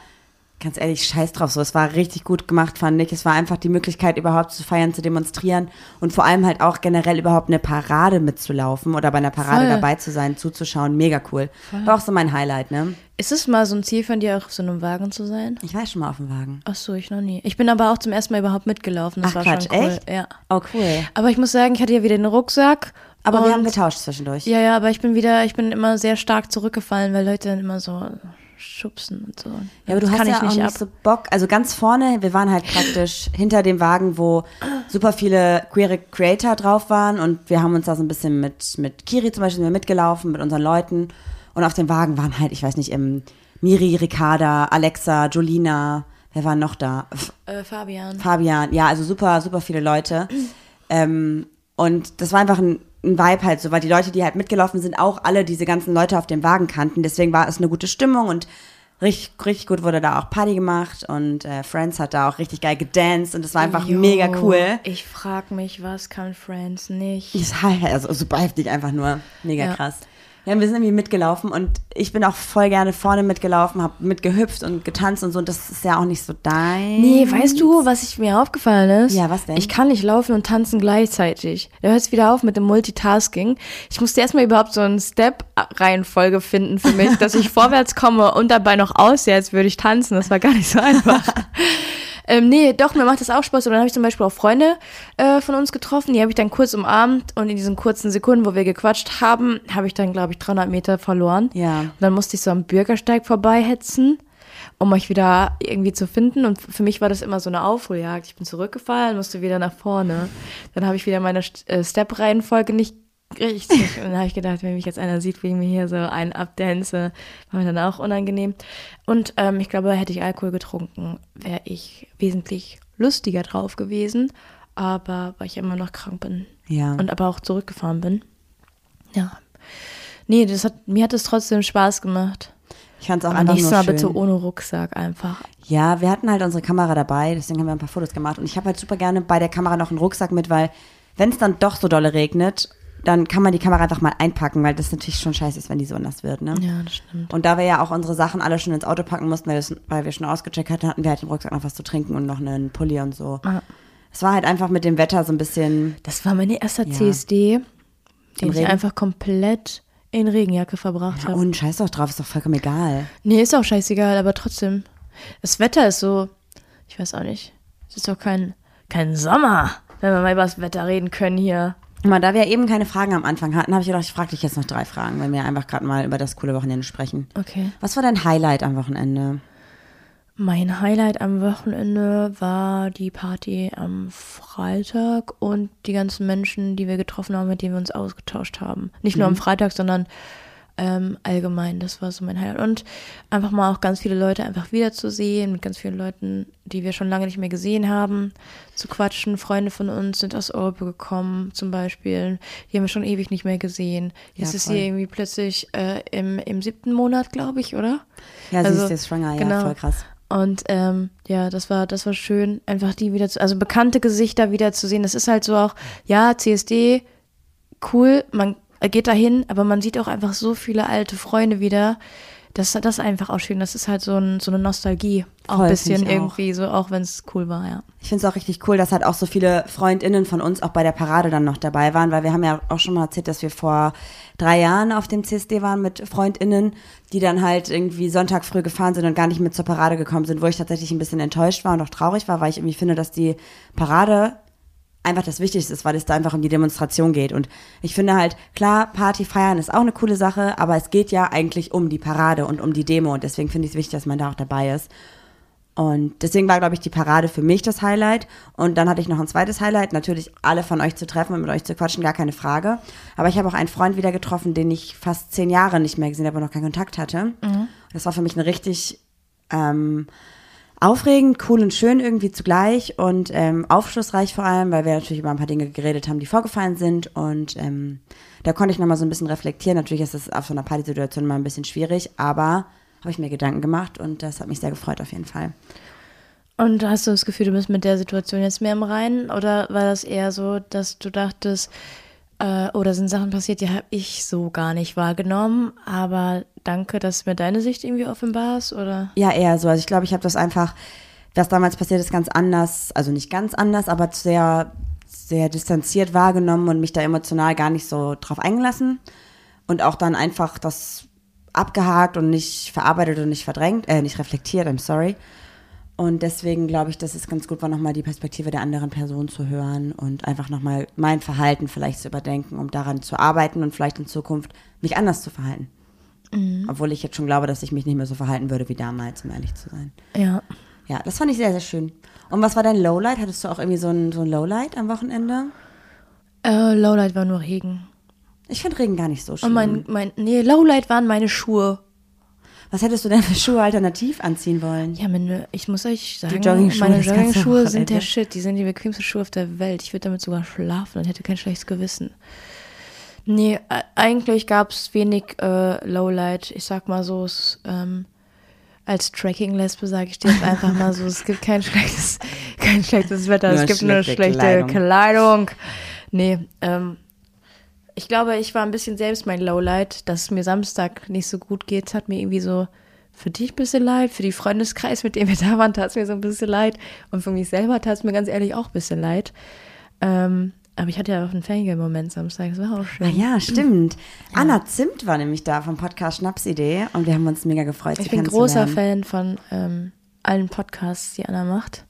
ganz ehrlich, scheiß drauf so. Es war richtig gut gemacht, fand ich. Es war einfach die Möglichkeit, überhaupt zu feiern, zu demonstrieren und vor allem halt auch generell überhaupt eine Parade mitzulaufen oder bei einer Parade Voll. dabei zu sein, zuzuschauen. Mega cool. War auch so mein Highlight, ne? Ist es mal so ein Ziel von dir, auch auf so einem Wagen zu sein? Ich war schon mal auf dem Wagen. Ach so, ich noch nie. Ich bin aber auch zum ersten Mal überhaupt mitgelaufen. Das Ach, war Quatsch, schon cool. echt? Ja. Oh, cool. Aber ich muss sagen, ich hatte ja wieder den Rucksack. Aber und wir haben getauscht zwischendurch. Ja, ja, aber ich bin wieder, ich bin immer sehr stark zurückgefallen, weil Leute dann immer so schubsen und so. Ja, aber du Das hast ja auch nicht ab. so Bock. Also ganz vorne, wir waren halt praktisch hinter dem Wagen, wo super viele queere Creator drauf waren und wir haben uns da so ein bisschen mit, mit Kiri zum Beispiel mitgelaufen, mit unseren Leuten und auf dem Wagen waren halt, ich weiß nicht, ähm, Miri, Ricarda, Alexa, Jolina, wer war noch da? Äh, Fabian. Fabian, ja, also super, super viele Leute. Ähm, und das war einfach ein, ein Vibe halt so, weil die Leute, die halt mitgelaufen sind, auch alle diese ganzen Leute auf dem Wagen kannten. Deswegen war es eine gute Stimmung und richtig, richtig gut wurde da auch Party gemacht und äh, Friends hat da auch richtig geil gedanced und es war einfach Jo, mega cool. Ich frag mich, was kann Friends nicht? War halt also super heftig, einfach nur mega Ja. krass. Ja, wir sind irgendwie mitgelaufen und ich bin auch voll gerne vorne mitgelaufen, hab mitgehüpft und getanzt und so. Und das ist ja auch nicht so dein. Nee, weißt du, was ich mir aufgefallen ist? Ja, was denn? Ich kann nicht laufen und tanzen gleichzeitig. Da hört es wieder auf mit dem Multitasking. Ich musste erstmal überhaupt so eine Step-Reihenfolge finden für mich, dass ich vorwärts komme und dabei noch aussehe, als würde ich tanzen. Das war gar nicht so einfach. Ähm, nee, doch, mir macht das auch Spaß. Und dann habe ich zum Beispiel auch Freunde äh, von uns getroffen, die habe ich dann kurz umarmt und in diesen kurzen Sekunden, wo wir gequatscht haben, habe ich dann, glaube ich, 300 Meter verloren. Ja. Und dann musste ich so am Bürgersteig vorbeihetzen, um euch wieder irgendwie zu finden. Und für mich war das immer so eine Aufholjagd. Ich bin zurückgefallen, musste wieder nach vorne. Dann habe ich wieder meine äh, Step-Reihenfolge nicht richtig. Und dann habe ich gedacht, wenn mich jetzt einer sieht, wie ich mir hier so einen abdänze, war mir dann auch unangenehm. Und ähm, ich glaube, hätte ich Alkohol getrunken, wäre ich wesentlich lustiger drauf gewesen. Aber weil ich immer noch krank bin Ja. und aber auch zurückgefahren bin. Ja. Nee, das hat, mir hat es trotzdem Spaß gemacht. ich fand es auch Aber einfach nächstes Mal schön. bitte ohne Rucksack einfach. Ja, wir hatten halt unsere Kamera dabei, deswegen haben wir ein paar Fotos gemacht. Und ich habe halt super gerne bei der Kamera noch einen Rucksack mit, weil wenn es dann doch so dolle regnet, dann kann man die Kamera einfach mal einpacken, weil das natürlich schon scheiße ist, wenn die so nass wird, ne? Ja, das stimmt. Und da wir ja auch unsere Sachen alle schon ins Auto packen mussten, weil, wir schon ausgecheckt hatten, hatten wir halt im Rucksack noch was zu trinken und noch einen Pulli und so. Ja. Es war halt einfach mit dem Wetter so ein bisschen, Das war meine erste Ja. CSD, die Im ich einfach komplett in Regenjacke verbracht ja, habe. und scheiß doch drauf, ist doch vollkommen egal. Nee, ist auch scheißegal, aber trotzdem. Das Wetter ist so, ich weiß auch nicht. Es ist doch kein, kein Sommer, wenn wir mal über das Wetter reden können hier. Guck Mal, da wir eben keine Fragen am Anfang hatten, habe ich gedacht, ich frage dich jetzt noch drei Fragen, wenn wir einfach gerade mal über das coole Wochenende sprechen. Okay. Was war dein Highlight am Wochenende? Mein Highlight am Wochenende war die Party am Freitag und die ganzen Menschen, die wir getroffen haben, mit denen wir uns ausgetauscht haben. Nicht nur am Freitag, sondern ähm, allgemein. Das war so mein Highlight. Und einfach mal auch ganz viele Leute einfach wiederzusehen, mit ganz vielen Leuten, die wir schon lange nicht mehr gesehen haben, zu quatschen. Freunde von uns sind aus Europa gekommen, zum Beispiel. Die haben wir schon ewig nicht mehr gesehen. Jetzt Ja, ist sie irgendwie plötzlich äh, im, im siebten Monat, glaube ich, oder? Ja, sie Also, ist jetzt schwanger, ja, genau. voll krass. Und ähm, ja, das war, das war schön, einfach die wieder zu, also bekannte Gesichter wieder zu sehen. Das ist halt so auch, ja, CSD, cool, man geht dahin, aber man sieht auch einfach so viele alte Freunde wieder. Das, das ist einfach auch schön. Das ist halt so, ein, so eine Nostalgie. Auch Voll, ein bisschen ich auch. irgendwie, so auch wenn es cool war, ja. Ich finde es auch richtig cool, dass halt auch so viele FreundInnen von uns auch bei der Parade dann noch dabei waren, weil wir haben ja auch schon mal erzählt, dass wir vor drei Jahren auf dem CSD waren mit FreundInnen, die dann halt irgendwie Sonntag früh gefahren sind und gar nicht mit zur Parade gekommen sind, wo ich tatsächlich ein bisschen enttäuscht war und auch traurig war, weil ich irgendwie finde, dass die Parade einfach das Wichtigste ist, weil es da einfach um die Demonstration geht. Und ich finde halt, klar, Party feiern ist auch eine coole Sache, aber es geht ja eigentlich um die Parade und um die Demo und deswegen finde ich es wichtig, dass man da auch dabei ist. Und deswegen war, glaube ich, die Parade für mich das Highlight. Und dann hatte ich noch ein zweites Highlight, natürlich alle von euch zu treffen und mit euch zu quatschen, gar keine Frage. Aber ich habe auch einen Freund wieder getroffen, den ich fast zehn Jahre nicht mehr gesehen habe und noch keinen Kontakt hatte. Das war für mich eine richtig ähm, aufregend, cool und schön irgendwie zugleich und ähm, aufschlussreich vor allem, weil wir natürlich über ein paar Dinge geredet haben, die vorgefallen sind. Und ähm, da konnte ich nochmal so ein bisschen reflektieren. Natürlich ist das auf so einer Partysituation mal ein bisschen schwierig, aber habe ich mir Gedanken gemacht und das hat mich sehr gefreut auf jeden Fall. Und hast du das Gefühl, du bist mit der Situation jetzt mehr im Reinen? Oder war das eher so, dass du dachtest, äh, oder sind Sachen passiert, die habe ich so gar nicht wahrgenommen, aber danke, dass du mir deine Sicht irgendwie offenbarst? Oder? Ja, eher so. Also ich glaube, ich habe das einfach, was damals passiert ist, ganz anders, also nicht ganz anders, aber sehr, sehr distanziert wahrgenommen und mich da emotional gar nicht so drauf eingelassen. Und auch dann einfach das abgehakt und nicht verarbeitet und nicht verdrängt, äh, nicht reflektiert, I'm sorry. Und deswegen glaube ich, dass es ganz gut war, nochmal die Perspektive der anderen Person zu hören und einfach nochmal mein Verhalten vielleicht zu überdenken, um daran zu arbeiten und vielleicht in Zukunft mich anders zu verhalten. Obwohl ich jetzt schon glaube, dass ich mich nicht mehr so verhalten würde wie damals, um ehrlich zu sein. Ja. Ja, das fand ich sehr, sehr schön. Und was war dein Lowlight? Hattest du auch irgendwie so ein, so ein Lowlight am Wochenende? Äh, Lowlight war nur Regen. Ich finde Regen gar nicht so schön. Und mein, mein, nee, Lowlight waren meine Schuhe. Was hättest du denn für Schuhe alternativ anziehen wollen? Ja, meine, ich muss euch sagen, Joggingschuhe meine Joggingschuhe sind der. Shit. Die sind die bequemsten Schuhe auf der Welt. Ich würde damit sogar schlafen und hätte kein schlechtes Gewissen. Nee, äh, eigentlich gab es wenig äh, Lowlight. Ich sag mal so, es, ähm, als Tracking-Lesbe sage ich dir jetzt einfach mal so, es gibt kein schlechtes, kein schlechtes Wetter, Nur es gibt nur schlechte schlechte Kleidung. Kleidung. Nee, ähm, Ich glaube, ich war ein bisschen selbst mein Lowlight, dass es mir Samstag nicht so gut geht. Hat mir irgendwie so für dich ein bisschen leid, für die Freundeskreis, mit dem wir da waren, tat es mir so ein bisschen leid. Und für mich selber tat es mir ganz ehrlich auch ein bisschen leid. Ähm, aber ich hatte ja auch einen Fangirl-Moment Samstag, das war auch schön. Ah ja, stimmt. Anna Zimt war nämlich da vom Podcast Schnapsidee und wir haben uns mega gefreut, Ich sie bin großer kennenzulernen. Fan von ähm, allen Podcasts, die Anna macht.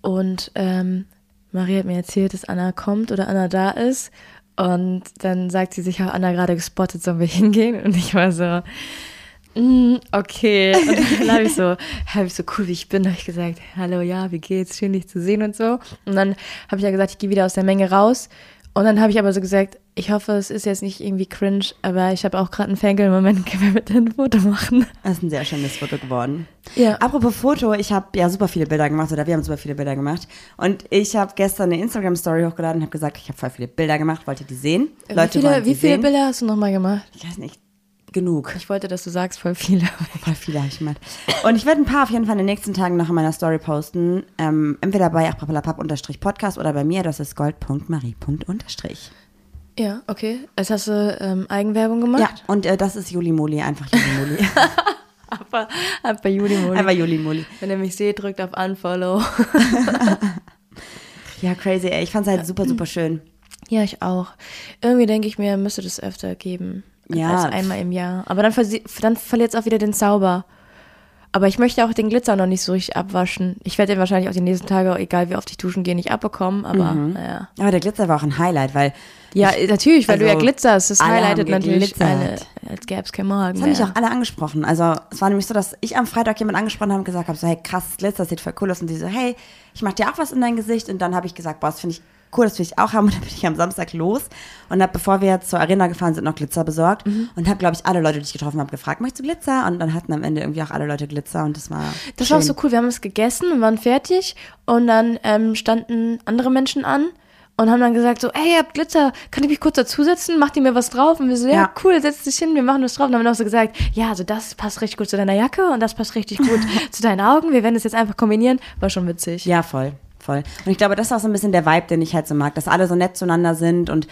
Und ähm, Marie hat mir erzählt, dass Anna kommt oder Anna da ist. Und dann sagt sie sich, hat Anna gerade gespottet, sollen wir hingehen? Und ich war so, mm, okay. Und dann habe ich so, habe ich so cool wie ich bin, habe ich gesagt, hallo, ja, wie geht's? Schön dich zu sehen und so. Und dann habe ich ja gesagt, ich gehe wieder aus der Menge raus. Und dann habe ich aber so gesagt, ich hoffe, es ist jetzt nicht irgendwie cringe, aber ich habe auch gerade einen Fangirl-Moment, können wir bitte ein Foto machen? Das ist ein sehr schönes Foto geworden. Ja. Apropos Foto, ich habe ja super viele Bilder gemacht oder wir haben super viele Bilder gemacht. Und ich habe gestern eine Instagram-Story hochgeladen und habe gesagt, ich habe voll viele Bilder gemacht. Wollt ihr die sehen? wie viele, wollen wie viele sehen. Bilder hast du nochmal gemacht? Ich weiß nicht. Genug. Ich wollte, dass du sagst, voll viele. Voll viele habe ich gemacht. Und ich werde ein paar auf jeden Fall in den nächsten Tagen noch in meiner Story posten. Ähm, entweder bei achpapalapap-podcast oder bei mir, das ist gold.marie.unterstrich. Ja, okay. Jetzt hast du ähm, Eigenwerbung gemacht? Ja, und äh, das ist Juli Moli, einfach Juli Moli. Aber, aber Juli Moli. einfach Juli Moli. Wenn ihr mich seht, drückt auf Unfollow. Ja, crazy, ey. Ich fand es halt super, super schön. ja, ich auch. Irgendwie denke ich mir, müsste das öfter geben. Ja. Als einmal im Jahr. Aber dann, dann verliert es auch wieder den Zauber. Aber ich möchte auch den Glitzer noch nicht so richtig abwaschen. Ich werde den wahrscheinlich auch die nächsten Tage, egal wie oft ich duschen gehe, nicht abbekommen. Aber naja. Aber der Glitzer war auch ein Highlight, weil Ja, natürlich, weil du ja Also, glitzerst. Das alle highlightet natürlich eine, als gäbe es kein Morgen. Das haben mich auch alle angesprochen. Also es war nämlich so, dass ich am Freitag jemand angesprochen habe und gesagt habe, so hey, krass, Glitzer, das sieht voll cool aus. Und die so, hey, ich mach dir auch was in dein Gesicht. Und dann habe ich gesagt, boah, das finde ich cool, das will ich auch haben. Und dann bin ich am Samstag los und habe, bevor wir zur Arena gefahren sind, noch Glitzer besorgt. Mhm. Und habe, glaube ich, alle Leute, die ich getroffen habe, gefragt, möchtest du Glitzer? Und dann hatten am Ende irgendwie auch alle Leute Glitzer und das war Das schön. war auch so cool. Wir haben es gegessen und waren fertig. Und dann ähm, standen andere Menschen an und haben dann gesagt so, ey, ihr habt Glitzer, kann ich mich kurz dazusetzen? Macht ihr mir was drauf? Und wir so, ja, Ja. cool, setz dich hin, wir machen das drauf. Und dann haben wir auch so gesagt, ja, also das passt richtig gut zu deiner Jacke und das passt richtig gut zu deinen Augen. Wir werden das jetzt einfach kombinieren. War schon witzig. Ja, voll, voll. Und ich glaube, das ist auch so ein bisschen der Vibe, den ich halt so mag, dass alle so nett zueinander sind und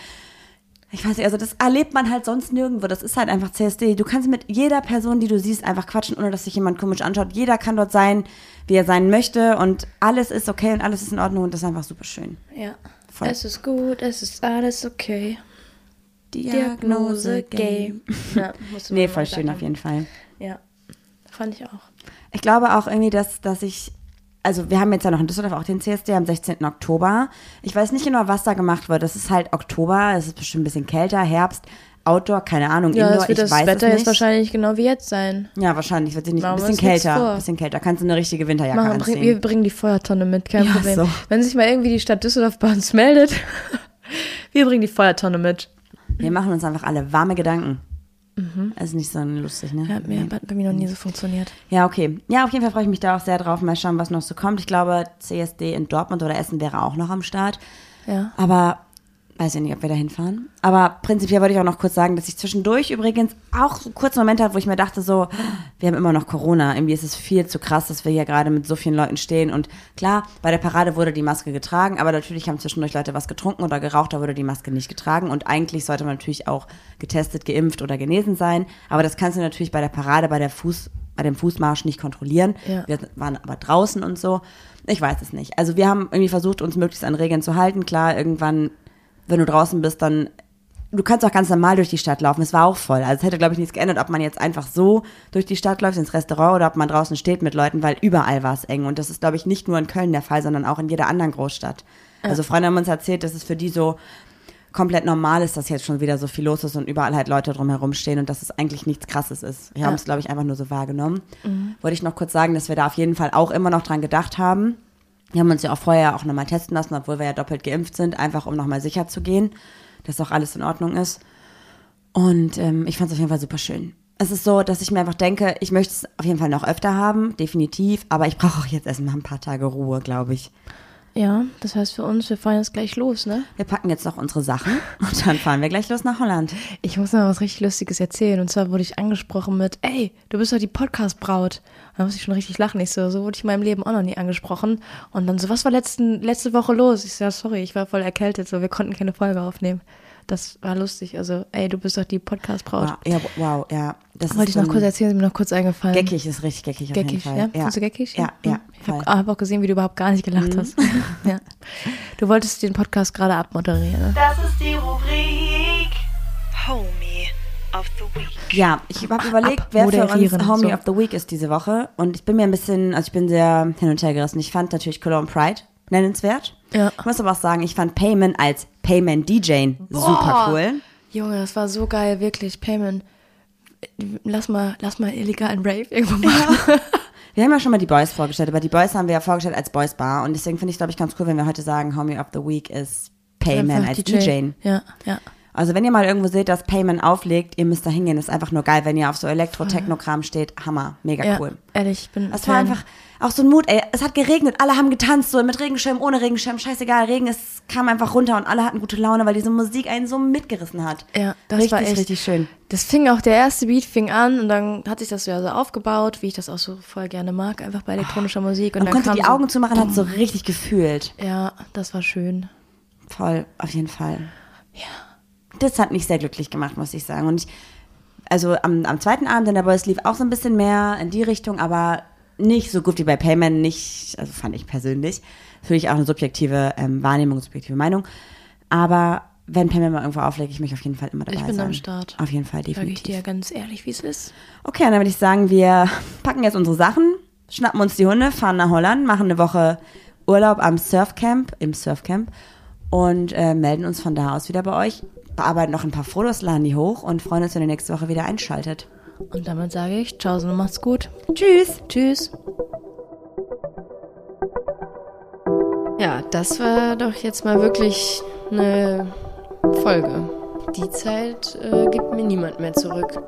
ich weiß nicht, also das erlebt man halt sonst nirgendwo. Das ist halt einfach CSD. Du kannst mit jeder Person, die du siehst, einfach quatschen, ohne dass sich jemand komisch anschaut. Jeder kann dort sein, wie er sein möchte und alles ist okay und alles ist in Ordnung und das ist einfach super schön. Ja. Voll. Es ist gut, es ist alles okay. Diagnose gay. Ja, Nee, voll sagen. schön auf jeden Fall. Ja, fand ich auch. Ich glaube auch irgendwie, dass, dass ich, also wir haben jetzt ja noch in Düsseldorf auch den CSD am 16. Oktober. Ich weiß nicht genau, was da gemacht wird. Es ist halt Oktober, es ist bestimmt ein bisschen kälter, Herbst, Outdoor, keine Ahnung, Ja, Indoor, ich das weiß Wetter es jetzt nicht. wahrscheinlich genau wie jetzt sein. Ja, wahrscheinlich wird sie nicht ein Machen wir bisschen kälter. Ein bisschen kälter. Kannst du eine richtige Winterjacke Machen, bring, anziehen. wir bringen die Feuertonne mit, kein Ja, Problem. so. Wenn sich mal irgendwie die Stadt Düsseldorf bei uns meldet, wir bringen die Feuertonne mit. Wir machen uns einfach alle warme Gedanken. Das ist nicht so lustig, ne? Mhm. Ja, mir, hat bei mir noch nie so funktioniert. Ja, okay. Ja, auf jeden Fall freue ich mich da auch sehr drauf. Mal schauen, was noch so kommt. Ich glaube, CSD in Dortmund oder Essen wäre auch noch am Start. Ja. Aber weiß ich nicht, ob wir da hinfahren. Aber prinzipiell wollte ich auch noch kurz sagen, dass ich zwischendurch übrigens auch so kurz einen Moment hatte, wo ich mir dachte, so, wir haben immer noch Corona. Irgendwie ist es viel zu krass, dass wir hier gerade mit so vielen Leuten stehen. Und klar, bei der Parade wurde die Maske getragen, aber natürlich haben zwischendurch Leute was getrunken oder geraucht, da wurde die Maske nicht getragen. Und eigentlich sollte man natürlich auch getestet, geimpft oder genesen sein. Aber das kannst du natürlich bei der Parade, bei der Fuß, bei dem Fußmarsch nicht kontrollieren. Ja. Wir waren aber draußen und so. Ich weiß es nicht. Also wir haben irgendwie versucht, uns möglichst an Regeln zu halten. Klar, irgendwann, wenn du draußen bist, dann du kannst auch ganz normal durch die Stadt laufen. Es war auch voll. Also es hätte, glaube ich, nichts geändert, ob man jetzt einfach so durch die Stadt läuft, ins Restaurant oder ob man draußen steht mit Leuten, weil überall war es eng. Und das ist, glaube ich, nicht nur in Köln der Fall, sondern auch in jeder anderen Großstadt. Also Freunde haben uns erzählt, dass es für die so komplett normal ist, dass jetzt schon wieder so viel los ist und überall halt Leute drumherum stehen und dass es eigentlich nichts Krasses ist. Wir haben es, glaube ich, einfach nur so wahrgenommen. Wollte ich noch kurz sagen, dass wir da auf jeden Fall auch immer noch dran gedacht haben. Wir haben uns ja auch vorher auch nochmal testen lassen, obwohl wir ja doppelt geimpft sind, einfach um nochmal sicher zu gehen, dass auch alles in Ordnung ist. Und ähm, ich fand es auf jeden Fall super schön. Es ist so, dass ich mir einfach denke, ich möchte es auf jeden Fall noch öfter haben, definitiv, aber ich brauche auch jetzt erstmal ein paar Tage Ruhe, glaube ich. Ja, das heißt für uns, wir fahren jetzt gleich los, ne? Wir packen jetzt noch unsere Sachen und dann fahren wir gleich los nach Holland. Ich muss noch was richtig Lustiges erzählen. Und zwar wurde ich angesprochen mit, ey, du bist doch die Podcast-Braut. Da muss ich schon richtig lachen. Ich so, so wurde ich in meinem Leben auch noch nie angesprochen. Und dann so, was war letzten, letzte Woche los? Ich so, ja, sorry, ich war voll erkältet, so, wir konnten keine Folge aufnehmen. Das war lustig. Also, ey, du bist doch die Podcast-Braut. Wow, ja, wow, ja. Das Wollte ich noch kurz erzählen, ist mir noch kurz eingefallen. Geckig ist richtig geckig auf jeden Geckig, Fall. ja? Findest du geckig? Ja, ja. Hm. Ich habe hab auch gesehen, wie du überhaupt gar nicht gelacht hast. ja. Du wolltest den Podcast gerade abmoderieren, ne? Das ist die Rubrik Week. Ja, ich habe überlegt, wer für uns Homie so. of the Week ist diese Woche. Und ich bin mir ein bisschen, also ich bin sehr hin und her gerissen. Ich fand natürlich Cologne Pride nennenswert. Ja. Ich muss aber auch sagen, ich fand Payman als Payman DJ super cool. Junge, das war so geil, wirklich. Payment. Lass mal, lass mal illegalen Rave irgendwo machen. Wir haben ja schon mal die Boys vorgestellt, aber die Boys haben wir ja vorgestellt als Boys Bar. Und deswegen finde ich, glaube ich, ganz cool, wenn wir heute sagen, Homie of the Week ist Payman als DJ. Ja, ja. Also wenn ihr mal irgendwo seht, dass Payman auflegt, ihr müsst da hingehen. Ist einfach nur geil, wenn ihr auf so Elektro-Techno-Kram steht. Hammer, mega ja cool. Ehrlich, ich bin. Das war einfach auch so ein Mut, ey. Es hat geregnet, alle haben getanzt, so mit Regenschirm, ohne Regenschirm, scheißegal. Regen, es kam einfach runter und alle hatten gute Laune, weil diese Musik einen so mitgerissen hat. Ja, das richtig, war echt. richtig schön. Das fing auch, der erste Beat fing an und dann hat sich das ja so aufgebaut, wie ich das auch so voll gerne mag, einfach bei elektronischer Musik. Und Man dann konnte die so, Augen zumachen, hat so richtig gefühlt. Ja, das war schön. Voll, auf jeden Fall. Das hat mich sehr glücklich gemacht, muss ich sagen. Und ich, also am, am zweiten Abend in der Boys lief auch so ein bisschen mehr in die Richtung, aber nicht so gut wie bei Payman, nicht, also fand ich persönlich. Natürlich auch eine subjektive ähm, Wahrnehmung, subjektive Meinung. Aber wenn Payman mal irgendwo auflegt, ich möchte auf jeden Fall immer dabei Ich bin sein. am Start. Auf jeden Fall, Sag ich definitiv. dir ganz ehrlich, wie es ist. Okay, dann würde ich sagen, wir packen jetzt unsere Sachen, schnappen uns die Hunde, fahren nach Holland, machen eine Woche Urlaub am Surfcamp, im Surfcamp und äh, melden uns von da aus wieder bei euch, bearbeiten noch ein paar Fotos, laden die hoch und freuen uns, wenn ihr nächste Woche wieder einschaltet. Und damit sage ich, ciao, und macht's gut. Tschüss! Tschüss. Ja, das war doch jetzt mal wirklich eine Folge. Die Zeit äh, gibt mir niemand mehr zurück.